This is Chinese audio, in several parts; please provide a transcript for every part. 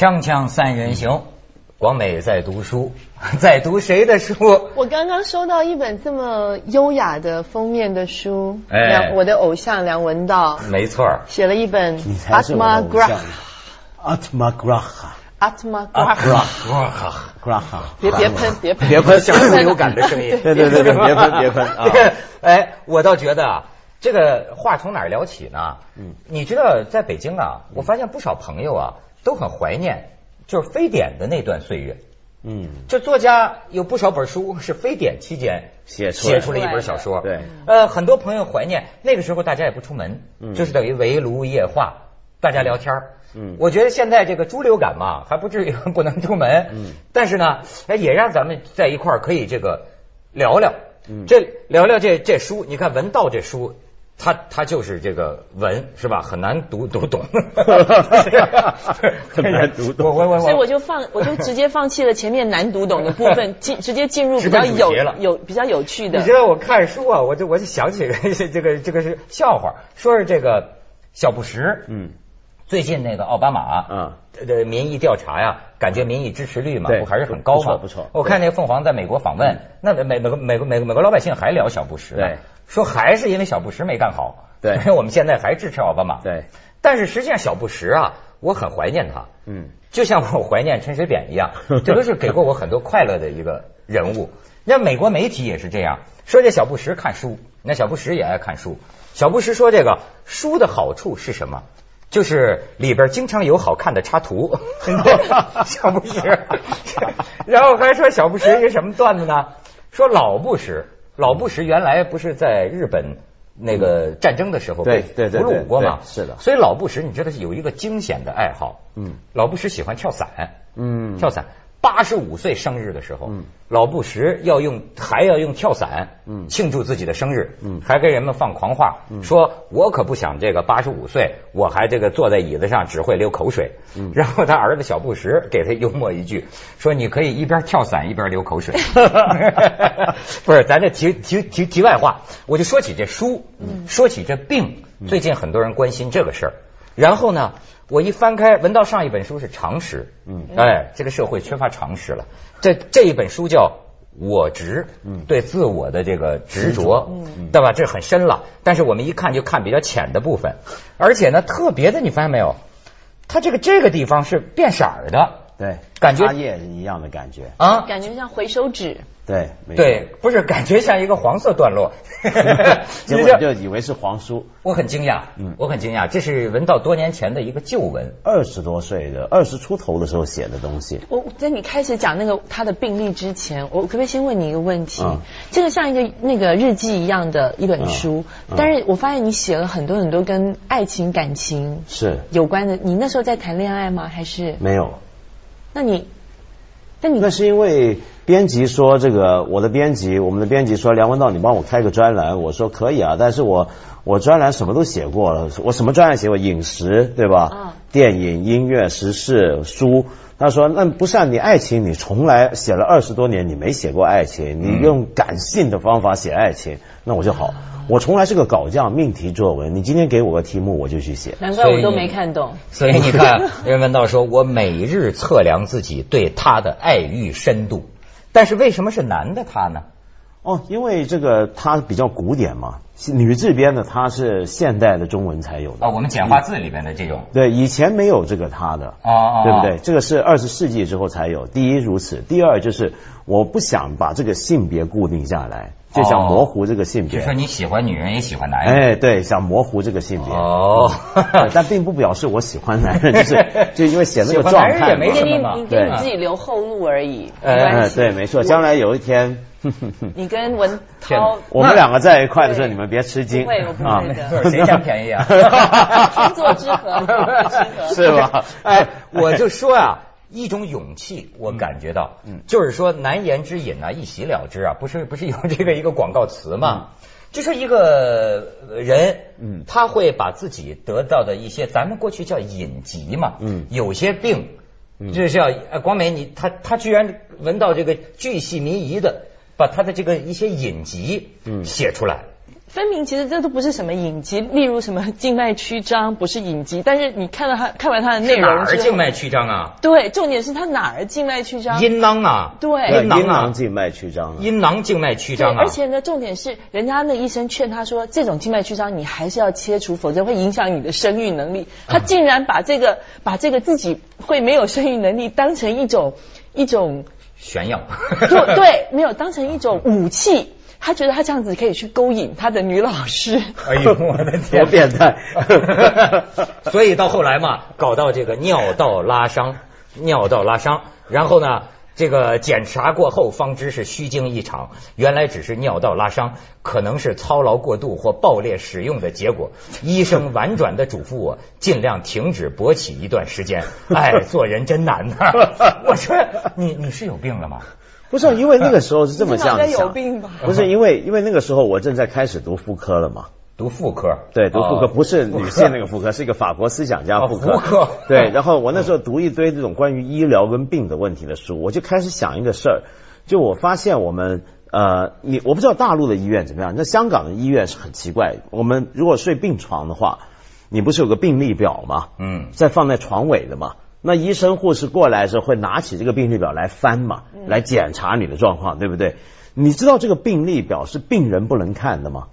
锵锵三人行，广美在读书，在读谁的书？我刚刚收到一本这么优雅的封面的书，哎。我的偶像梁文道。没错，写了一本 Atma Grah。Atma Graha Atma 啊 Grah，哇哈，Graha，别别喷别喷。别喷，像猪流感的声音。对对对对，别喷别喷啊。这！个，哎，我倒觉得啊，这个话从哪儿聊起呢？嗯，你知道，在北京啊，我发现不少朋友啊都很怀念，就是非典的那段岁月。嗯，这作家有不少本书是非典期间写出来写出了一本小说。对，呃，很多朋友怀念那个时候，大家也不出门，嗯就是等于围炉夜话，大家聊天儿嗯我觉得现在这个猪流感嘛，还不至于不能出门。嗯但是呢，哎，也让咱们在一块儿可以这个聊聊。嗯这聊聊这这书，你看文道这书。他他就是这个文是吧？很难读读懂，很难读懂我我我所以我就放，我就直接放弃了前面难读懂的部分，进直接进入比较有有比较有趣的你知。道我看书啊，我就我就想起来这个这个是笑话，说是这个小布什，嗯最近那个奥巴马，啊，的民意调查呀，感觉民意支持率嘛，不还是很高嘛？不错不错我看那个凤凰在美国访问，那美美国美国美美国老百姓还聊小布什呢，对说还是因为小布什没干好，对所以我们现在还支持奥巴马。对，但是实际上小布什啊，我很怀念他，嗯就像我怀念陈水扁一样，这都是给过我很多快乐的一个人物。那美国媒体也是这样说，这小布什看书，那小布什也爱看书。小布什说，这个书的好处是什么？就是里边经常有好看的插图。小布什，然后还说小布什一个什么段子呢？说老布什，老布什原来不是在日本那个战争的时候被对对对俘虏过吗？是的。所以老布什你知道是有一个惊险的爱好，嗯。老布什喜欢跳伞，嗯，跳伞。八十五岁生日的时候，嗯老布什要用还要用跳伞，嗯庆祝自己的生日，嗯还跟人们放狂话，说我可不想这个八十五岁，我还这个坐在椅子上只会流口水。嗯 然后他儿子小布什给他幽默一句，说你可以一边跳伞一边流口水。不是，咱这题题题题外话，我就说起这书，说起这病，最近很多人关心这个事儿。然后呢，我一翻开，闻到上一本书是常识，嗯。哎，这个社会缺乏常识了。这这一本书叫《我执》，嗯。对自我的这个执着，嗯。对吧？这很深了，但是我们一看就看比较浅的部分，而且呢，特别的，你发现没有？它这个这个地方是变色儿的对，感觉插叶一样的感觉，啊，感觉像回收纸，对对，不是感觉像一个黄色段落，结果你就以为是黄书。我很惊讶，嗯我很惊讶，这是文道多年前的一个旧文，二十多岁的，二十出头的时候写的东西，我在你开始讲那个他的病例之前，我可不可以先问你一个问题？嗯这个像一个那个日记一样的一本书，嗯嗯但是我发现你写了很多很多跟爱情感情是有关的。你那时候在谈恋爱吗？还是？没有。那你，那你那是因为编辑说这个，我的编辑，我们的编辑说梁文道，你帮我开个专栏，我说可以啊，但是我我专栏什么都写过了，我什么专栏写过？饮食对吧？嗯电影、音乐、时事、书。他说：“那不是啊，你爱情，你从来写了二十多年，你没写过爱情，你用感性的方法写爱情，那我就好。我从来是个稿匠，命题作文。你今天给我个题目，我就去写。难怪我都没看懂。所以你看，任文道说，我每日测量自己对他的爱欲深度，但是为什么是男的他呢？哦，因为这个它比较古典嘛，女字边的它是现代的中文才有的。啊，我们简化字里面的这种，对，以前没有这个它的，哦哦对不对？这个是二十世纪之后才有。第一如此，第二就是我不想把这个性别固定下来，就想模糊这个性别。就说你喜欢女人也喜欢男人。哎，对，想模糊这个性别。哦对但并不表示我喜欢男人，就是就因为写那个状态嘛男人也没给你什么嘛你给你自己留后路而已，哎。对，没错，将来有一天，你跟文涛，我们两个在一块的时候，你们别吃惊不会我不会啊。的谁占便宜啊？天作之合天作之合。是吧？哎，我就说啊，一种勇气，我感觉到，嗯就是说难言之隐啊，一洗了之啊，不是不是有这个一个广告词吗？就是一个人，嗯。他会把自己得到的一些，咱们过去叫隐疾嘛，嗯。有些病，嗯。就是要呃广美你他他居然闻到这个巨细靡遗的，把他的这个一些隐疾嗯写出来。分明其实这都不是什么隐疾，例如什么静脉曲张不是隐疾，但是你看到他看完他的内容哪容之后儿静脉曲张啊？对，重点是他哪儿静脉曲张？阴囊啊？对对阴囊啊阴囊，静脉曲张啊。阴囊静脉曲，张啊而。且呢，重点是人家那医生劝他说，这种静脉曲张你还是要切除，否则会影响你的生育能力。他竟然把这个把这个自己会没有生育能力当成一种一种炫耀。对对，没有当成一种武器。他觉得他这样子可以去勾引他的女老师。哎呦，我的天！多变态 所以到后来嘛，搞到这个尿道拉伤，尿道拉伤，然后呢，这个检查过后方知是虚惊一场，原来只是尿道拉伤，可能是操劳过度或暴烈使用的结果。医生婉转的嘱咐我尽量停止勃起一段时间。哎，做人真难呐、我说你你是有病了吗？不是，因为那个时候是这么这样子你有病吧不是因为因为那个时候我正在开始读妇科了嘛。读妇科，对，读妇科哦不是女性那个妇科，是一个法国思想家妇科。哦妇科对，然后我那时候读一堆这种关于医疗跟病的问题的书，我就开始想一个事儿，就我发现我们呃，你我不知道大陆的医院怎么样，那香港的医院是很奇怪，我们如果睡病床的话，你不是有个病历表吗？嗯在放在床尾的嘛。那医生护士过来的时候会拿起这个病历表来翻嘛，来检查你的状况，对不对？你知道这个病历表是病人不能看的吗？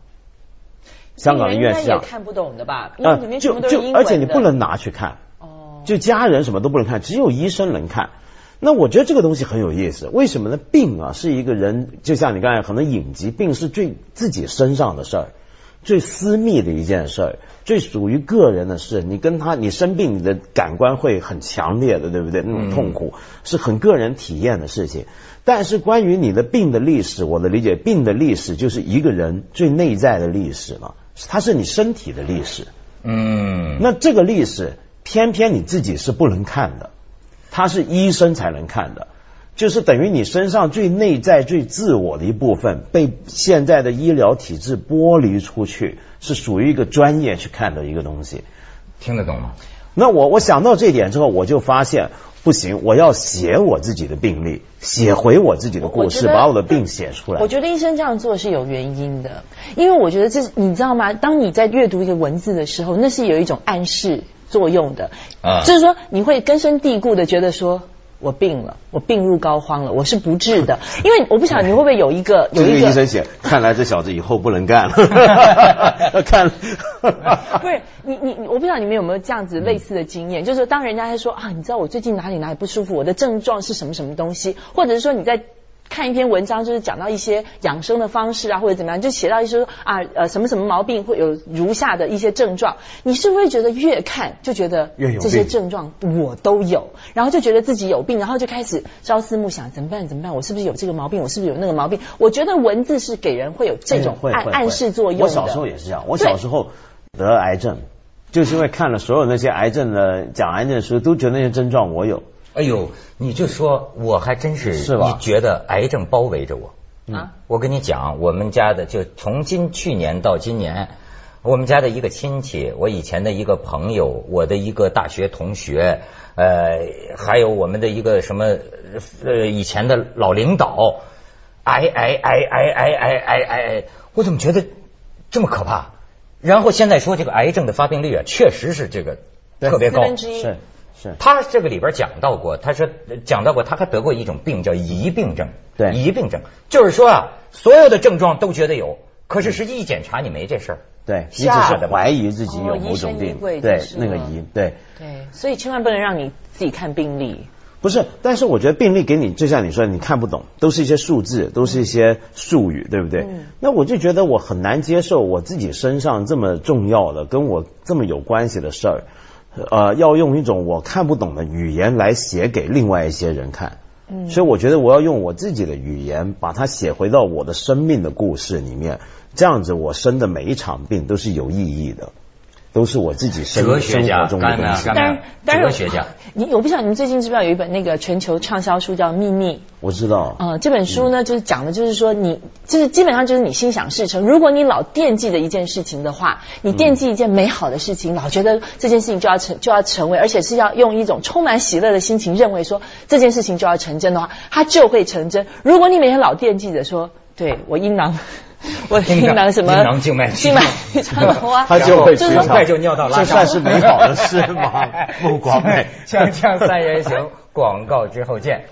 香港的医院是看不懂的吧？因为里面就。就而且你不能拿去看，哦，就家人什么都不能看，只有医生能看。那我觉得这个东西很有意思，为什么呢？病啊是一个人，就像你刚才可能隐疾，病是最自己身上的事儿，最私密的一件事儿，最属于个人的事。你跟他，你生病，你的感官会很强烈的，对不对？那种痛苦、是很个人体验的事情。但是关于你的病的历史，我的理解，病的历史就是一个人最内在的历史嘛，它是你身体的历史。嗯，那这个历史，偏偏你自己是不能看的，它是医生才能看的，就是等于你身上最内在、最自我的一部分，被现在的医疗体制剥离出去，是属于一个专业去看的一个东西。听得懂吗？那我我想到这一点之后，我就发现不行，我要写我自己的病历，写回我自己的故事，我把我的病写出来我。觉得医生这样做是有原因的，因为我觉得这是你知道吗？当你在阅读一个文字的时候，那是有一种暗示作用的，啊就是说你会根深蒂固的觉得说。我病了，我病入膏肓了，我是不治的，因为我不晓得你会不会有一个有 这个一个医生写，看来这小子以后不能干了。看，不是你你你我不知道你们有没有这样子类似的经验，就是当人家在说啊，你知道我最近哪里哪里不舒服，我的症状是什么什么东西，或者是说你在。看一篇文章，就是讲到一些养生的方式啊，或者怎么样，就写到一些说啊呃什么什么毛病会有如下的一些症状，你是不是觉得越看就觉得越有这些症状我都有，然后就觉得自己有病，然后就开始朝思暮想，怎么办怎么办？我是不是有这个毛病？我是不是有那个毛病？我觉得文字是给人会有这种暗暗示作用的。我小时候也是这样，我小时候得癌症，就是因为看了所有那些癌症的讲癌症的书，都觉得那些症状我有。哎呦，你就说我还真是，是吧你觉得癌症包围着我？啊，我跟你讲，我们家的就从今去年到今年，我们家的一个亲戚，我以前的一个朋友，我的一个大学同学，呃，还有我们的一个什么呃以前的老领导，癌癌癌癌癌癌癌癌，我怎么觉得这么可怕？然后现在说这个癌症的发病率啊，确实是这个特别高。四分之一是是，他这个里边讲到过，他说讲到过，他还得过一种病叫疑病症。对疑病症就是说啊，所有的症状都觉得有，可是实际一检查你没这事儿。对你只是怀疑自己有某种病，对那个疑，对。对，所以千万不能让你自己看病历。不是，但是我觉得病历给你，就像你说，你看不懂，都是一些数字，都是一些术语，对不对？嗯那我就觉得我很难接受我自己身上这么重要的、跟我这么有关系的事儿，呃，要用一种我看不懂的语言来写给另外一些人看。嗯所以我觉得我要用我自己的语言，把它写回到我的生命的故事里面，这样子我生的每一场病都是有意义的，都是我自己生哲学家生活中的干呢东西。干当然，当然，哲学家，你我不晓得你们最近知不知道有一本那个全球畅销书叫《秘密》。我知道，嗯，这本书呢，就是讲的，就是说你，就是基本上就是你心想事成。如果你老惦记着一件事情的话，你惦记一件美好的事情，老觉得这件事情就要成就要成为，而且是要用一种充满喜乐的心情，认为说这件事情就要成真的话，它就会成真。如果你每天老惦记着说对我阴囊，我的阴囊什么阴囊静脉曲张，他就会很快就尿道拉这算是美好的事吗？不光美。锵锵三人行，广告之后见。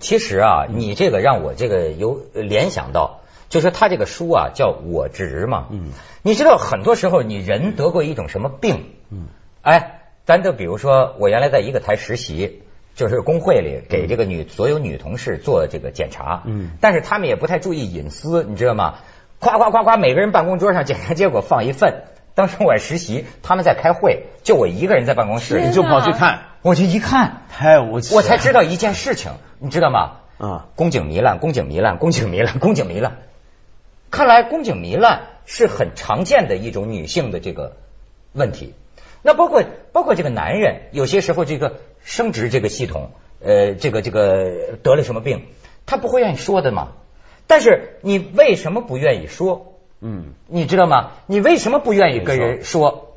其实啊，你这个让我这个有联想到，就是他这个书啊叫我执嘛。嗯，你知道很多时候你人得过一种什么病？嗯，哎，咱就比如说我原来在一个台实习。就是工会里给这个女所有女同事做这个检查，嗯，但是他们也不太注意隐私，你知道吗？夸夸夸夸，每个人办公桌上检查结果放一份。当时我实习，他们在开会，就我一个人在办公室，就跑去看，我就一看，太无耻！我才知道一件事情，你知道吗？啊，宫颈糜烂，宫颈糜烂，宫颈糜烂，宫颈糜烂。看来宫颈糜烂是很常见的一种女性的这个问题。那包括包括这个男人，有些时候这个生殖这个系统，呃，这个这个得了什么病，他不会愿意说的嘛。但是你为什么不愿意说？嗯，你知道吗？你为什么不愿意跟人说？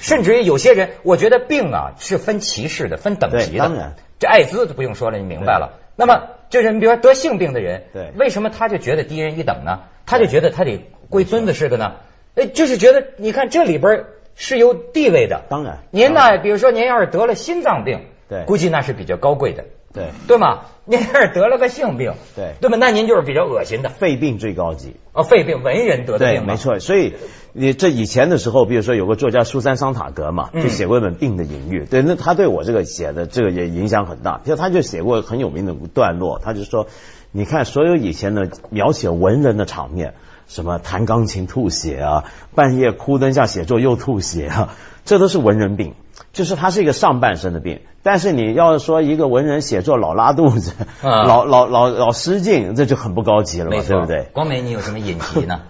甚至于有些人，我觉得病啊是分歧视的，分等级的。当然，这艾滋就不用说了，你明白了。那么就是你比如说得性病的人，对为什么他就觉得低人一等呢？他就觉得他得归孙子似的呢？哎，就是觉得你看这里边是有地位的。当然您呢，比如说您要是得了心脏病，对估计那是比较高贵的，对，对吗？您要是得了个性病，对对吧？那您就是比较恶心的。肺病最高级。哦，肺病，文人得的，病嘛没。错。所以你这以前的时候，比如说有个作家苏珊·桑塔格嘛，嗯就写过一本《病的隐喻》。对，那他对我这个写的这个也影响很大。就他就写过很有名的段落，他就说，你看所有以前的描写文人的场面，什么弹钢琴吐血啊，半夜枯灯下写作又吐血啊，这都是文人病。就是它是一个上半身的病，但是你要说一个文人写作老拉肚子、啊 老老老老失禁，这就很不高级了嘛，对不对？光美，你有什么隐疾呢？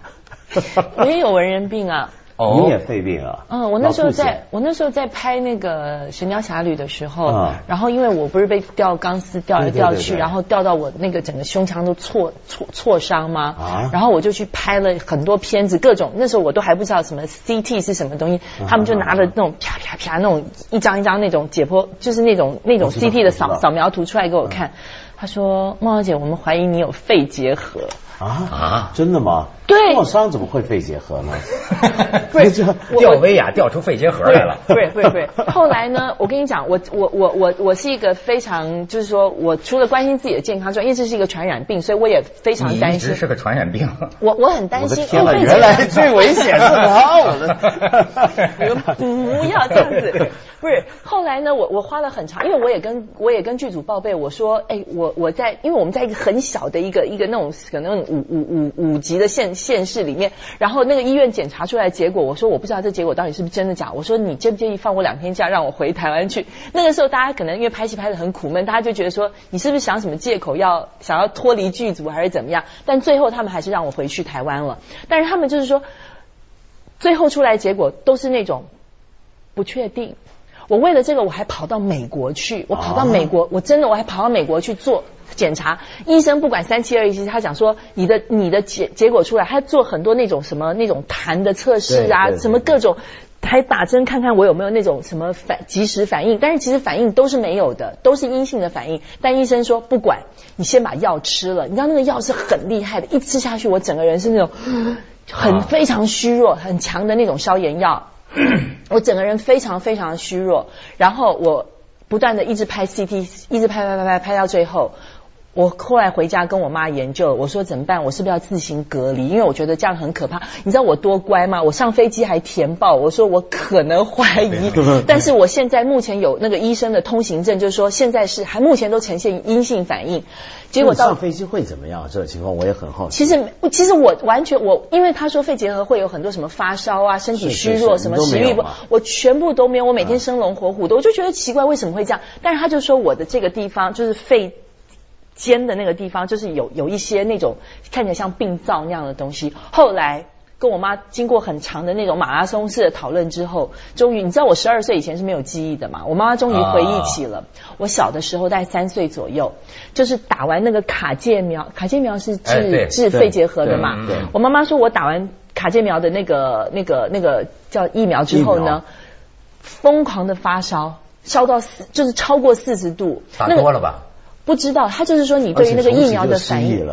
我 也有文人病啊。哦你也肺病啊？嗯，我那时候在，我那时候在拍那个《神雕侠侣》的时候，啊然后因为我不是被吊钢丝吊来吊去，对对然后吊到我那个整个胸腔都挫挫挫伤吗？啊然后我就去拍了很多片子，各种那时候我都还不知道什么 CT 是什么东西，啊他们就拿着那种啪啪啪那种一张一张那种解剖，就是那种那种 CT 的扫扫描图出来给我看。他说：“孟小姐，我们怀疑你有肺结核。”啊啊真的吗？对创伤怎么会肺结核呢？不是这我吊威亚吊出肺结核来了。不是不是不是。后来呢，我跟你讲，我我我我我是一个非常，就是说我除了关心自己的健康之外，因为这是一个传染病，所以我也非常担心。一直是个传染病。我我很担心。我的天呐，哦肺结原来最危险是我，我的。你们不要这样子。不是，后来呢，我我花了很长，因为我也跟我也跟剧组报备，我说，哎，我我我在，因为我们在一个很小的一个一个那种可能五五五五级的县县市里面，然后那个医院检查出来结果，我说我不知道这结果到底是不是真的假，我说你介不介意放我两天假，让我回台湾去？那个时候大家可能因为拍戏拍的很苦闷，大家就觉得说你是不是想什么借口要想要脱离剧组还是怎么样？但最后他们还是让我回去台湾了，但是他们就是说。最后出来结果都是那种不确定。我为了这个，我还跑到美国去，我跑到美国，我真的我还跑到美国去做检查。医生不管三七二十一，他讲说你的你的结结果出来，他做很多那种什么那种痰的测试啊，什么各种。还打针看看我有没有那种什么反及时反应，但是其实反应都是没有的，都是阴性的反应。但医生说不管，你先把药吃了。你知道那个药是很厉害的，一吃下去我整个人是那种 很非常虚弱、很强的那种消炎药。我整个人非常非常虚弱，然后我不断的一直拍 CT，一直拍拍拍拍拍到最后，我后来回家跟我妈研究，我说怎么办？我是不是要自行隔离？因为我觉得这样很可怕。你知道我多乖吗？我上飞机还填报，我说我可能怀疑，但是我现在目前有那个医生的通行证，就是说现在是还目前都呈现阴性反应。结果到上飞机会怎么样？这种情况我也很好奇。其实，其实我完全我，因为他说肺结核会有很多什么发烧啊、身体虚弱、什么食欲不我全部都没有。我每天生龙活虎的，我就觉得奇怪，为什么会这样？但是他就说我的这个地方就是肺。尖的那个地方就是有有一些那种看起来像病灶那样的东西。后来跟我妈经过很长的那种马拉松式的讨论之后，终于你知道我十二岁以前是没有记忆的嘛？我妈妈终于回忆起了、我小的时候，大概三岁左右，就是打完那个卡介苗，卡介苗是治、治肺结核的嘛？我妈妈说我打完卡介苗的那个那个那个叫疫苗之后呢，疯狂的发烧，烧到四就是超过四十度，打那个多了吧？不知道，他就是说你对于那个疫苗的反应，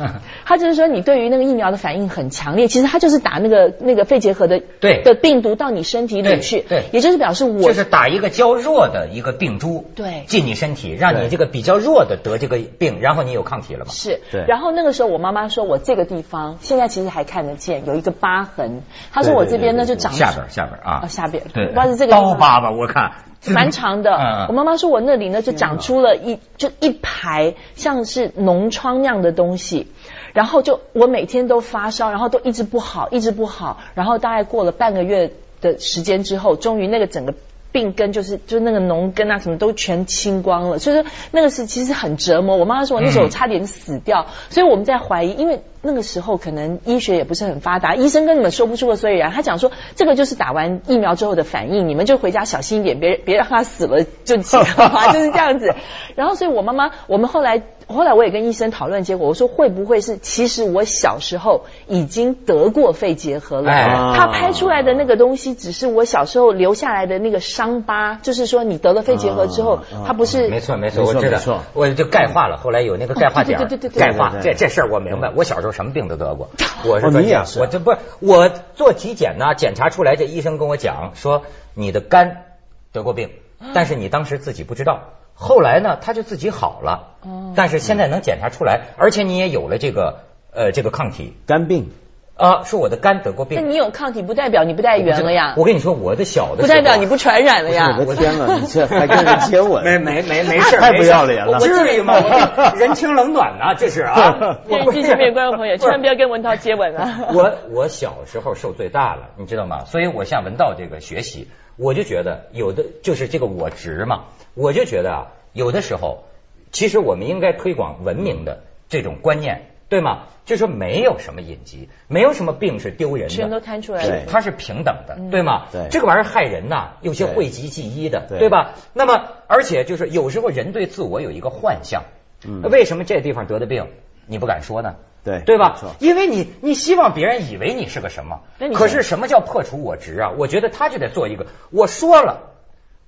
他就是说你对于那个疫苗的反应很强烈，其实他就是打那个那个肺结核的对。的病毒到你身体里去，对对。也就是表示我就是打一个较弱的一个病株，对。进你身体，让你这个比较弱的得这个病，然后你有抗体了嘛？是。对，然后那个时候我妈妈说我这个地方现在其实还看得见有一个疤痕，她说我这边呢就长下边下边啊。哦，下边，对，不知道是这个刀疤吧？我看蛮长的。我妈妈说我那里呢就长出了一就一排像是脓疮那样的东西，然后就我每天都发烧，然后都一直不好，一直不好，然后大概过了半个月的时间之后，终于那个整个。病根就是就是那个脓根啊，什么都全清光了，所以说那个是其实很折磨。我妈妈说我那时候差点死掉，所以我们在怀疑，因为那个时候可能医学也不是很发达，医生跟你们说不出个所以然。他讲说这个就是打完疫苗之后的反应，你们就回家小心一点，别别让他死了就行了，就是这样子。然后所以我妈妈，我们后来后来我也跟医生讨论结果，我说会不会是其实我小时候已经得过肺结核了？哎。他拍出来的那个东西只是我小时候留下来的那个伤疤，就是说你得了肺结核之后啊啊，它不是没错没错，我知道，我就钙化了，后来有那个钙化点对对对对对钙化对对对。这这事儿我明白，我小时候什么病都得过，我是哦专家你也是。我这不是我做体检呢，检查出来这医生跟我讲说你的肝得过病，但是你当时自己不知道。后来呢，他就自己好了，哦但是现在能检查出来，而且你也有了这个呃这个抗体肝病，啊，说我的肝得过病那。你有抗体不代表你不带源了呀，我跟你说，我的小的不代表你不传染了呀我。的天呐，你这还跟人接吻？没没没没事，太不要脸了我至于吗？人情冷暖呢，这是啊。我电不是视机前面的观众朋友，千万不要跟文涛接吻啊！我我小时候受罪大了，你知道吗？所以我向文道这个学习，我就觉得有的就是这个我执嘛，我就觉得啊，有的时候其实我们应该推广文明的这种观念，对吗？就说没有什么隐疾，没有什么病是丢人的，全都看出来对了。它是平等的，对吗？对这个玩意儿害人呐，有些讳疾忌医的，对对吧？那么，而且就是有时候人对自我有一个幻象，嗯为什么这地方得的病你不敢说呢？对对吧？因为你你希望别人以为你是个什么可是什么叫破除我执啊？我觉得他就得做一个，我说了，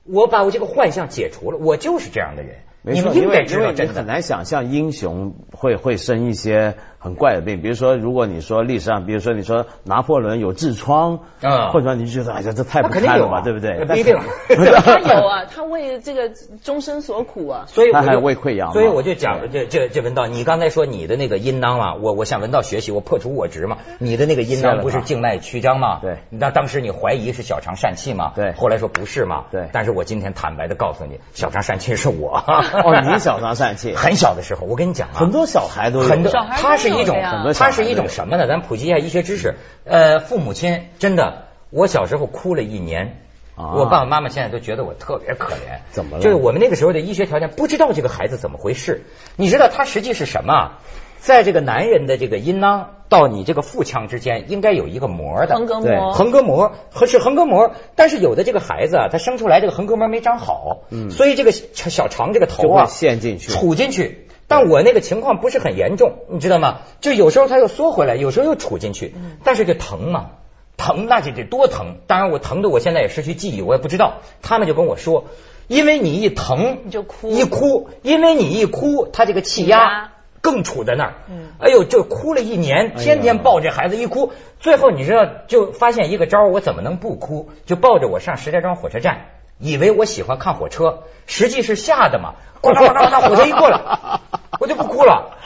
我把我这个幻象解除了，我就是这样的人。没错，你们因为因为你。很难想象英雄会会生一些很怪的病，比如说，如果你说历史上，比如说你说拿破仑有痔疮，啊或者说你就觉得哎呀这太不那肯定有啊堪了吧，对不对？不一 定他有啊，他为这个终身所苦啊。所以他还有胃溃疡所以我就讲这这这文道，你刚才说你的那个阴囊啊，我我向文道学习，我破除我执嘛。你的那个阴囊不是静脉曲张嘛？对那当时你怀疑是小肠疝气嘛？对后来说不是嘛？对但是我今天坦白的告诉你，小肠疝气是我。哦，你小肠疝气，很小的时候，我跟你讲啊，很多小孩都有很多，小孩都它是一种有的呀很多，它是一种什么呢？咱普及一下医学知识。呃，父母亲真的，我小时候哭了一年。啊我爸爸妈妈现在都觉得我特别可怜，怎么了就是我们那个时候的医学条件不知道这个孩子怎么回事。你知道他实际是什么啊？在这个男人的这个阴囊到你这个腹腔之间，应该有一个膜的，横膈膜，横膈膜和是横膈膜，但是有的这个孩子啊，他生出来这个横膈膜没长好，嗯。所以这个小小肠这个头啊会陷进去。杵进去。但我那个情况不是很严重，你知道吗？就有时候它又缩回来，有时候又杵进去，嗯。但是就疼嘛，疼那就得多疼。当然我疼的我现在也失去记忆，我也不知道。他们就跟我说，因为你一疼你就哭。一哭，因为你一哭，他这个气压更杵在那儿。嗯哎呦，就哭了一年，天天抱着孩子一哭，最后你知道就发现一个招儿，我怎么能不哭？就抱着我上石家庄火车站，以为我喜欢看火车，实际是吓的嘛。咣当咣当咣当，火车一过来，我就不哭了。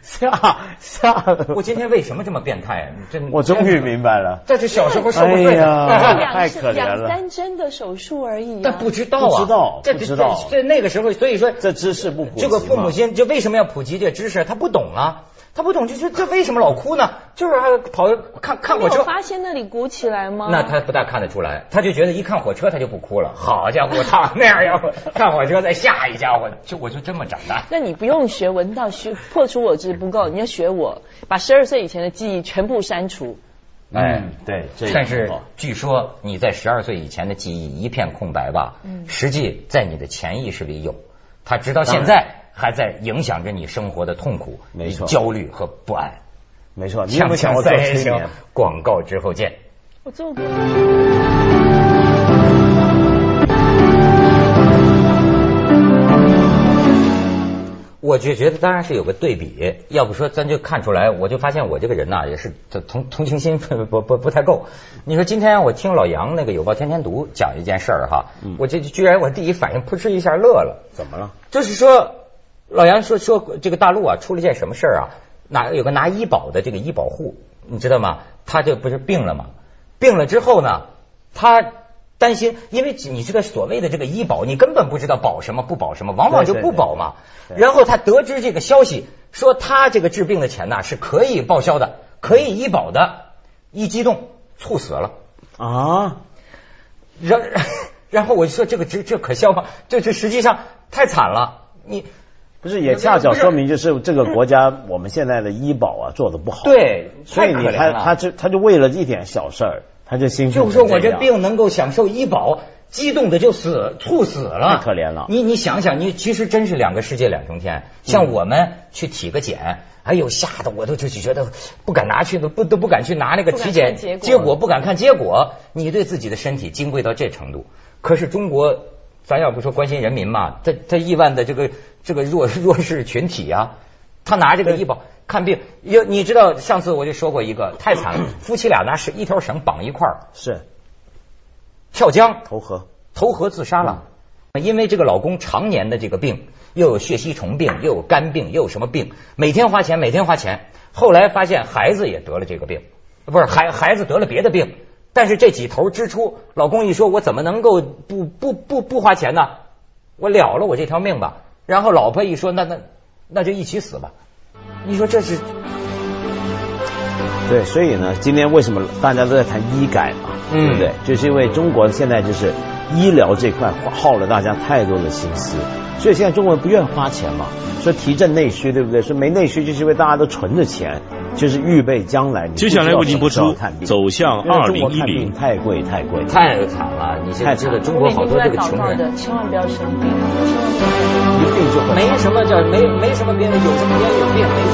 吓吓得我今天为什么这么变态真我终于明白了。这是小时候受过罪的。两太可怜了两三针的手术而已、啊。但不知道啊，不知道这不知道这这那个时候，所以说这知识不普及这个父母亲就为什么要普及这知识？他不懂啊，他不懂，就说这为什么老哭呢？就是还跑看看火车。发现那里鼓起来吗？那他不大看得出来，他就觉得一看火车他就不哭了。好家伙，他那样要 看火车再吓一家伙，就我就这么长大。那你不用学文道，学破除我执不够，你要学我，把十二岁以前的记忆全部删除。哎嗯，对，这但是据说你在十二岁以前的记忆一片空白吧，嗯实际在你的潜意识里有，他直到现在还在影响着你生活的痛苦、没错焦虑和不安。没错。你有没有想锵锵过做三人行催眠？，广告之后见。我做过。我就觉得当然是有个对比，要不说咱就看出来，我就发现我这个人呐、也是同同情心不不不不太够。你说今天我听老杨那个《有报天天读》讲一件事儿哈，我这居然我第一反应扑哧一下乐了。怎么了？就是说，老杨说说这个大陆啊出了件什么事儿啊？拿有个拿医保的这个医保户，你知道吗？他这不是病了吗？病了之后呢，他担心，因为你这个所谓的这个医保，你根本不知道保什么不保什么，往往就不保嘛。对对对然后他得知这个消息，说他这个治病的钱呐是可以报销的，可以医保的，一激动猝死了。啊，然 然后我就说这个这这可笑吗？这这实际上太惨了，你。不是也恰巧说明就是这个国家我们现在的医保啊做的不好，，对，所以你他他就他就为了一点小事儿，他就心就说我这病能够享受医保，激动的就死，猝死了，太可怜了。你你想想，你其实真是两个世界两重天。像我们去体个检，哎呦吓得我都就就觉得不敢拿去，不都不敢去拿那个体检结果，不敢看结果。你对自己的身体金贵到这程度，可是中国，咱要不说关心人民嘛，他他亿万的这个这个弱 弱势群体啊，他拿这个医保。看病，有你知道，上次我就说过一个太惨了，夫妻俩拿是一条绳绑一块儿，是跳江投河，投河自杀了，因为这个老公常年的这个病，又有血吸虫病，又有肝病，又有什么病，每天花钱，每天花钱。后来发现孩子也得了这个病，不是孩孩子得了别的病，但是这几头支出，老公一说，我怎么能够不不不不花钱呢？我了了我这条命吧。然后老婆一说，那那那就一起死吧。你说这是对，所以呢，今天为什么大家都在谈医改嘛，嗯对不对？就是因为中国现在就是医疗这块耗了大家太多的心思，所以现在中国人不愿意花钱嘛，说提振内需，对不对？说没内需就是因为大家都存着钱，就是预备将来接下来为您播出什么时候看病走向因为中国看2010太贵太贵，太惨了。你现在知道中国好多这个穷人。的，千万不要生病，千万不要生病。一病就很没什么叫没没什么别的，有什么别的有病没